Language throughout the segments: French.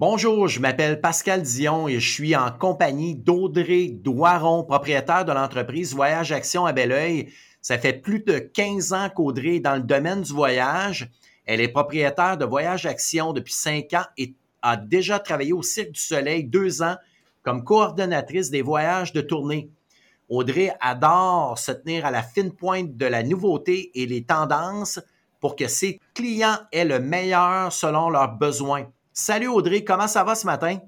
Bonjour, je m'appelle Pascal Dion et je suis en compagnie d'Audrey Doiron, propriétaire de l'entreprise Voyage Action à Belleuil. Ça fait plus de 15 ans qu'Audrey est dans le domaine du voyage. Elle est propriétaire de Voyage Action depuis 5 ans et a déjà travaillé au Cirque du Soleil deux ans comme coordonnatrice des voyages de tournée. Audrey adore se tenir à la fine pointe de la nouveauté et les tendances pour que ses clients aient le meilleur selon leurs besoins. Salut Audrey, comment ça va ce matin?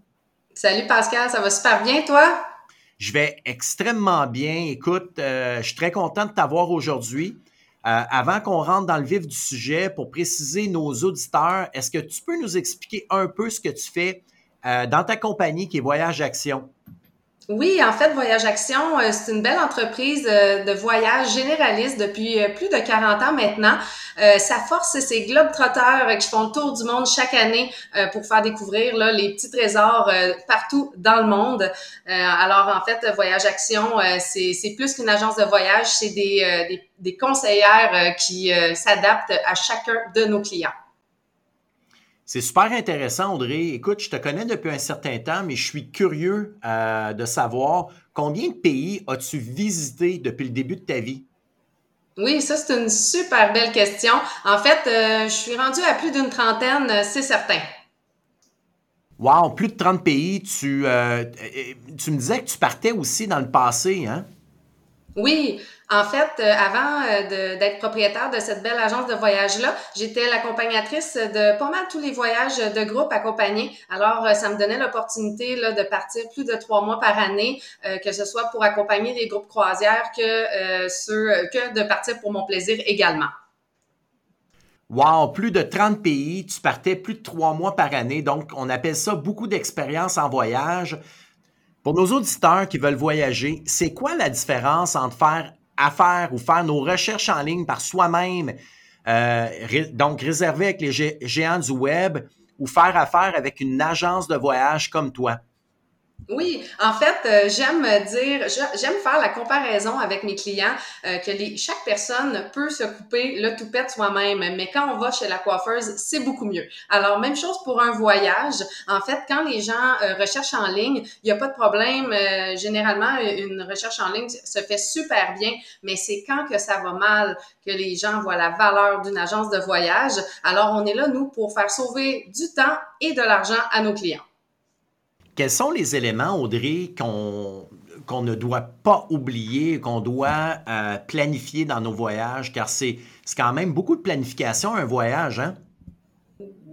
Salut Pascal, ça va super bien, toi? Je vais extrêmement bien. Écoute, euh, je suis très content de t'avoir aujourd'hui. Euh, avant qu'on rentre dans le vif du sujet, pour préciser nos auditeurs, est-ce que tu peux nous expliquer un peu ce que tu fais euh, dans ta compagnie qui est Voyage Action? Oui, en fait, Voyage Action, euh, c'est une belle entreprise euh, de voyage généraliste depuis euh, plus de 40 ans maintenant. sa force, c'est ces globetrotters qui font le tour du monde chaque année pour faire découvrir les petits trésors partout dans le monde. alors, en fait, Voyage Action, c'est plus qu'une agence de voyage, c'est des, des, des conseillères qui s'adaptent à chacun de nos clients. C'est super intéressant, Audrey. Écoute, je te connais depuis un certain temps, mais je suis curieux euh, de savoir combien de pays as-tu visité depuis le début de ta vie? Oui, ça, c'est une super belle question. En fait, euh, je suis rendue à plus d'une trentaine, euh, c'est certain. Wow, plus de 30 pays. Tu, tu me disais que tu partais aussi dans le passé, hein? Oui, en fait, euh, avant euh, d'être propriétaire de cette belle agence de voyage-là, j'étais l'accompagnatrice de pas mal tous les voyages de groupe accompagnés. Alors, euh, ça me donnait l'opportunité de partir plus de trois mois par année, que ce soit pour accompagner des groupes croisières que, que de partir pour mon plaisir également. Wow, plus de 30 pays, tu partais plus de trois mois par année, donc on appelle ça beaucoup d'expérience en voyage. Pour nos auditeurs qui veulent voyager, c'est quoi la différence entre faire affaire ou faire nos recherches en ligne par soi-même, euh, donc réservé avec les géants du web, ou faire affaire avec une agence de voyage comme toi? Oui, en fait, euh, j'aime dire, j'aime faire la comparaison avec mes clients euh, que chaque personne peut se couper le toupette soi-même, mais quand on va chez la coiffeuse, c'est beaucoup mieux. Alors, même chose pour un voyage. En fait, quand les gens euh, recherchent en ligne, il n'y a pas de problème. généralement, une recherche en ligne se fait super bien, mais c'est quand que ça va mal que les gens voient la valeur d'une agence de voyage. Alors, on est là, nous, pour faire sauver du temps et de l'argent à nos clients. Quels sont les éléments, Audrey, qu'on ne doit pas oublier, qu'on doit euh, planifier dans nos voyages, car c'est quand même beaucoup de planification, un voyage, hein?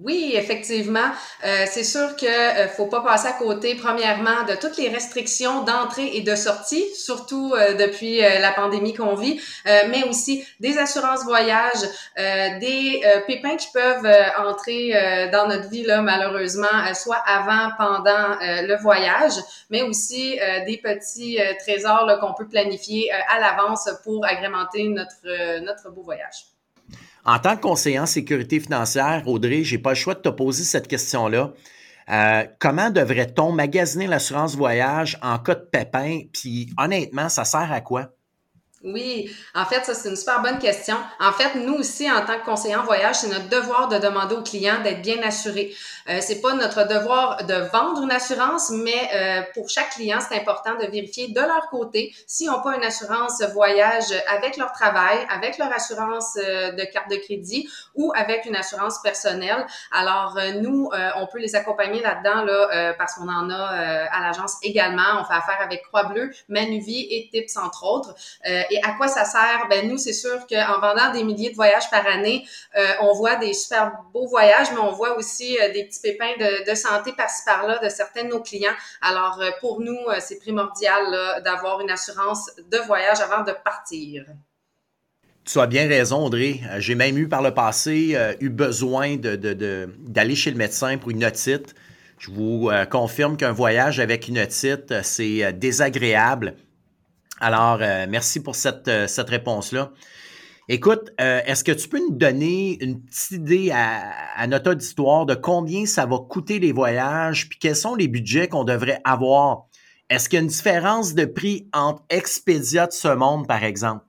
Oui, effectivement. Euh, c'est sûr que euh, faut pas passer à côté, premièrement, de toutes les restrictions d'entrée et de sortie, surtout euh, depuis euh, la pandémie qu'on vit, mais aussi des assurances voyage, des pépins qui peuvent entrer dans notre vie là, malheureusement, soit avant, pendant le voyage, mais aussi des petits trésors qu'on peut planifier à l'avance pour agrémenter notre notre beau voyage. En tant que conseiller en sécurité financière, Audrey, j'ai pas le choix de te poser cette question-là. Euh, comment devrait-on magasiner l'assurance voyage en cas de pépin? Puis honnêtement, ça sert à quoi? Oui, en fait, ça, c'est une super bonne question. En fait, nous aussi, en tant que conseiller en voyage, c'est notre devoir de demander aux clients d'être bien assurés. Euh, c'est pas notre devoir de vendre une assurance, mais euh, pour chaque client, c'est important de vérifier de leur côté s'ils n'ont pas une assurance voyage avec leur travail, avec leur assurance euh, de carte de crédit ou avec une assurance personnelle. Alors, euh, nous, on peut les accompagner là-dedans là, parce qu'on en a à l'agence également. On fait affaire avec Croix-Bleue, Manuvie et Tips, entre autres. Et à quoi ça sert? Ben nous, c'est sûr qu'en vendant des milliers de voyages par année, euh, on voit des super beaux voyages, mais on voit aussi euh, des petits pépins de, santé par-ci par-là de certains de nos clients. Alors, euh, pour nous, c'est primordial d'avoir une assurance de voyage avant de partir. Tu as bien raison, Audrey. J'ai même eu par le passé eu besoin d'aller chez le médecin pour une otite. Je vous confirme qu'un voyage avec une otite, c'est désagréable. Alors, merci pour cette, cette réponse-là. Écoute, euh, est-ce que tu peux nous donner une petite idée à, notre auditoire de combien ça va coûter les voyages, puis quels sont les budgets qu'on devrait avoir? Est-ce qu'il y a une différence de prix entre Expedia de ce monde, par exemple?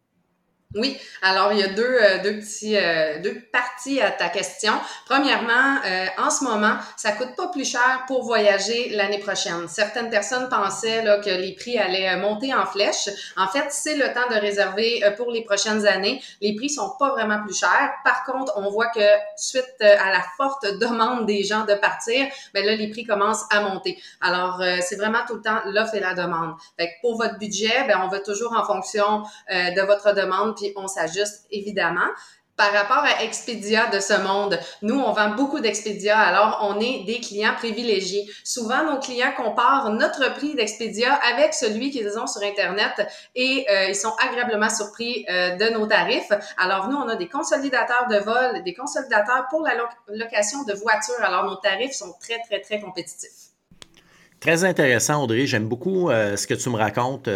Oui, alors il y a deux, euh, deux petits euh, deux parties à ta question. Premièrement, euh, en ce moment, ça coûte pas plus cher pour voyager l'année prochaine. Certaines personnes pensaient là, que les prix allaient monter en flèche. En fait, c'est le temps de réserver pour les prochaines années. Les prix sont pas vraiment plus chers. Par contre, on voit que suite à la forte demande des gens de partir, ben là les prix commencent à monter. Alors c'est vraiment tout le temps l'offre et la demande. Fait que pour votre budget, ben on va toujours en fonction de votre demande on s'ajuste évidemment. Par rapport à Expedia de ce monde, nous, on vend beaucoup d'Expedia, alors on est des clients privilégiés. Souvent, nos clients comparent notre prix d'Expedia avec celui qu'ils ont sur Internet et euh, ils sont agréablement surpris euh, de nos tarifs. Alors, nous, on a des consolidateurs de vol, des consolidateurs pour la location de voitures. Alors, nos tarifs sont très, très, très compétitifs. Très intéressant, Audrey. J'aime beaucoup euh, ce que tu me racontes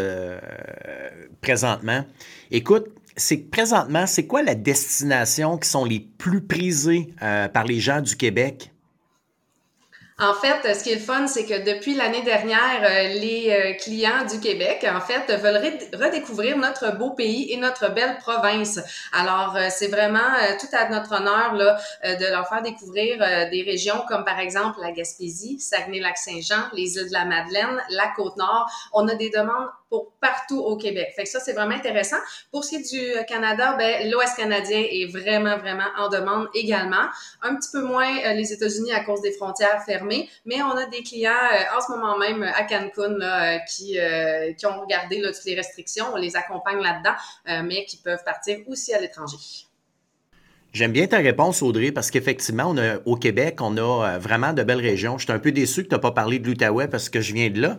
présentement. Écoute, c'est présentement, c'est quoi la destination qui sont les plus prisées euh, par les gens du Québec? En fait, ce qui est le fun, c'est que depuis l'année dernière, euh, les euh, clients du Québec, en fait, veulent redécouvrir notre beau pays et notre belle province. Alors, c'est vraiment tout à notre honneur là, de leur faire découvrir des régions comme par exemple la Gaspésie, Saguenay-Lac-Saint-Jean, les îles de la Madeleine, la Côte-Nord. On a des demandes pour partout au Québec. Fait que ça, c'est vraiment intéressant. Pour ce qui est du euh, Canada, ben, l'Ouest canadien est vraiment, vraiment en demande également. Un petit peu moins euh, les États-Unis à cause des frontières fermées, mais on a des clients euh, en ce moment même à Cancun là, qui, qui ont regardé toutes les restrictions. On les accompagne là-dedans, mais qui peuvent partir aussi à l'étranger. J'aime bien ta réponse, Audrey, parce qu'effectivement, au Québec, on a vraiment de belles régions. Je suis un peu déçu que tu n'as pas parlé de l'Outaouais parce que je viens de là.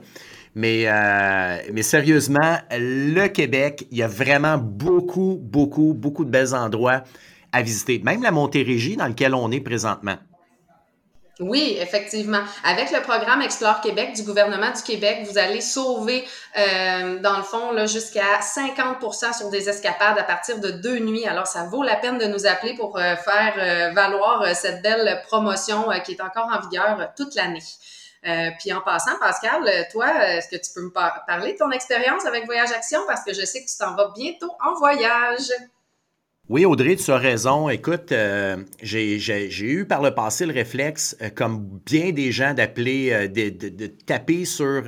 Mais, euh, mais sérieusement, le Québec, il y a vraiment beaucoup, beaucoup, beaucoup de belles endroits à visiter. Même la Montérégie dans lequel on est présentement. Oui, effectivement. Avec le programme Explore Québec du gouvernement du Québec, vous allez sauver, euh, dans le fond, jusqu'à 50% sur des escapades à partir de deux nuits. Alors, ça vaut la peine de nous appeler pour euh, faire valoir cette belle promotion qui est encore en vigueur toute l'année. Euh, puis en passant, Pascal, toi, est-ce que tu peux me parler de ton expérience avec Voyage Action? Parce que je sais que tu t'en vas bientôt en voyage. Oui, Audrey, tu as raison. Écoute, euh, j'ai eu par le passé le réflexe, euh, comme bien des gens, d'appeler, de, taper sur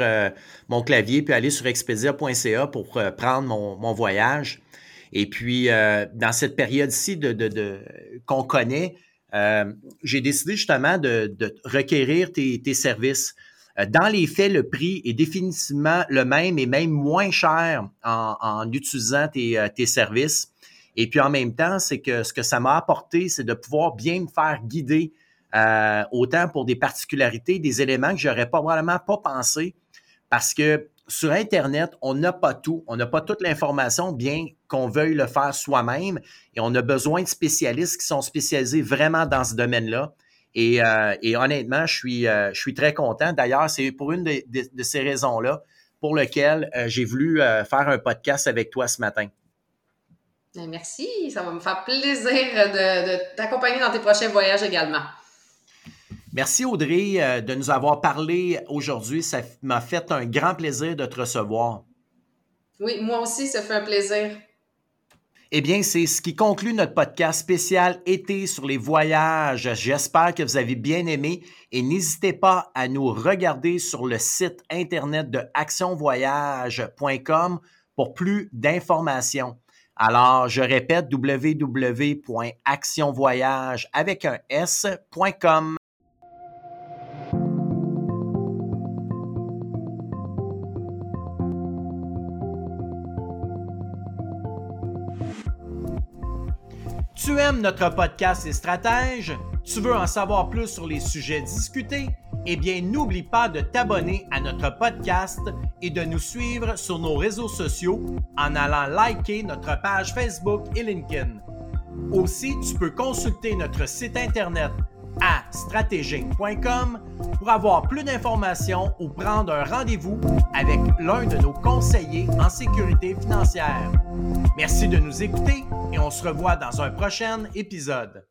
mon clavier puis aller sur expedia.ca pour prendre mon, voyage. Et puis, dans cette période-ci de, qu'on connaît, euh, j'ai décidé justement de, requérir tes, services. Euh, dans les faits, le prix est définitivement le même et même moins cher en, utilisant euh, tes, services. Et puis en même temps, c'est que ce que ça m'a apporté, c'est de pouvoir bien me faire guider autant pour des particularités, des éléments que j'aurais probablement pas pensé parce que sur Internet, on n'a pas tout, on n'a pas toute l'information, bien qu'on veuille le faire soi-même, et on a besoin de spécialistes qui sont spécialisés vraiment dans ce domaine-là. Et, euh, honnêtement, je suis, euh, je suis très content. D'ailleurs, c'est pour une de, ces raisons-là pour lesquelles euh, j'ai voulu faire un podcast avec toi ce matin. Ben, merci, ça va me faire plaisir de t'accompagner dans tes prochains voyages également. Merci Audrey euh, de nous avoir parlé aujourd'hui. Ça m'a fait un grand plaisir de te recevoir. Oui, moi aussi, ça fait un plaisir. Eh bien, c'est ce qui conclut notre podcast spécial été sur les voyages. J'espère que vous avez bien aimé et n'hésitez pas à nous regarder sur le site internet de actionvoyage.com pour plus d'informations. Alors, je répète www.actionvoyage avec un s.com. Tu aimes notre podcast et Stratèges? Tu veux en savoir plus sur les sujets discutés? Eh bien, n'oublie pas de t'abonner à notre podcast et de nous suivre sur nos réseaux sociaux en allant liker notre page Facebook et LinkedIn. Aussi, tu peux consulter notre site internet à stratégique.com pour avoir plus d'informations ou prendre un rendez-vous avec l'un de nos conseillers en sécurité financière. Merci de nous écouter et on se revoit dans un prochain épisode.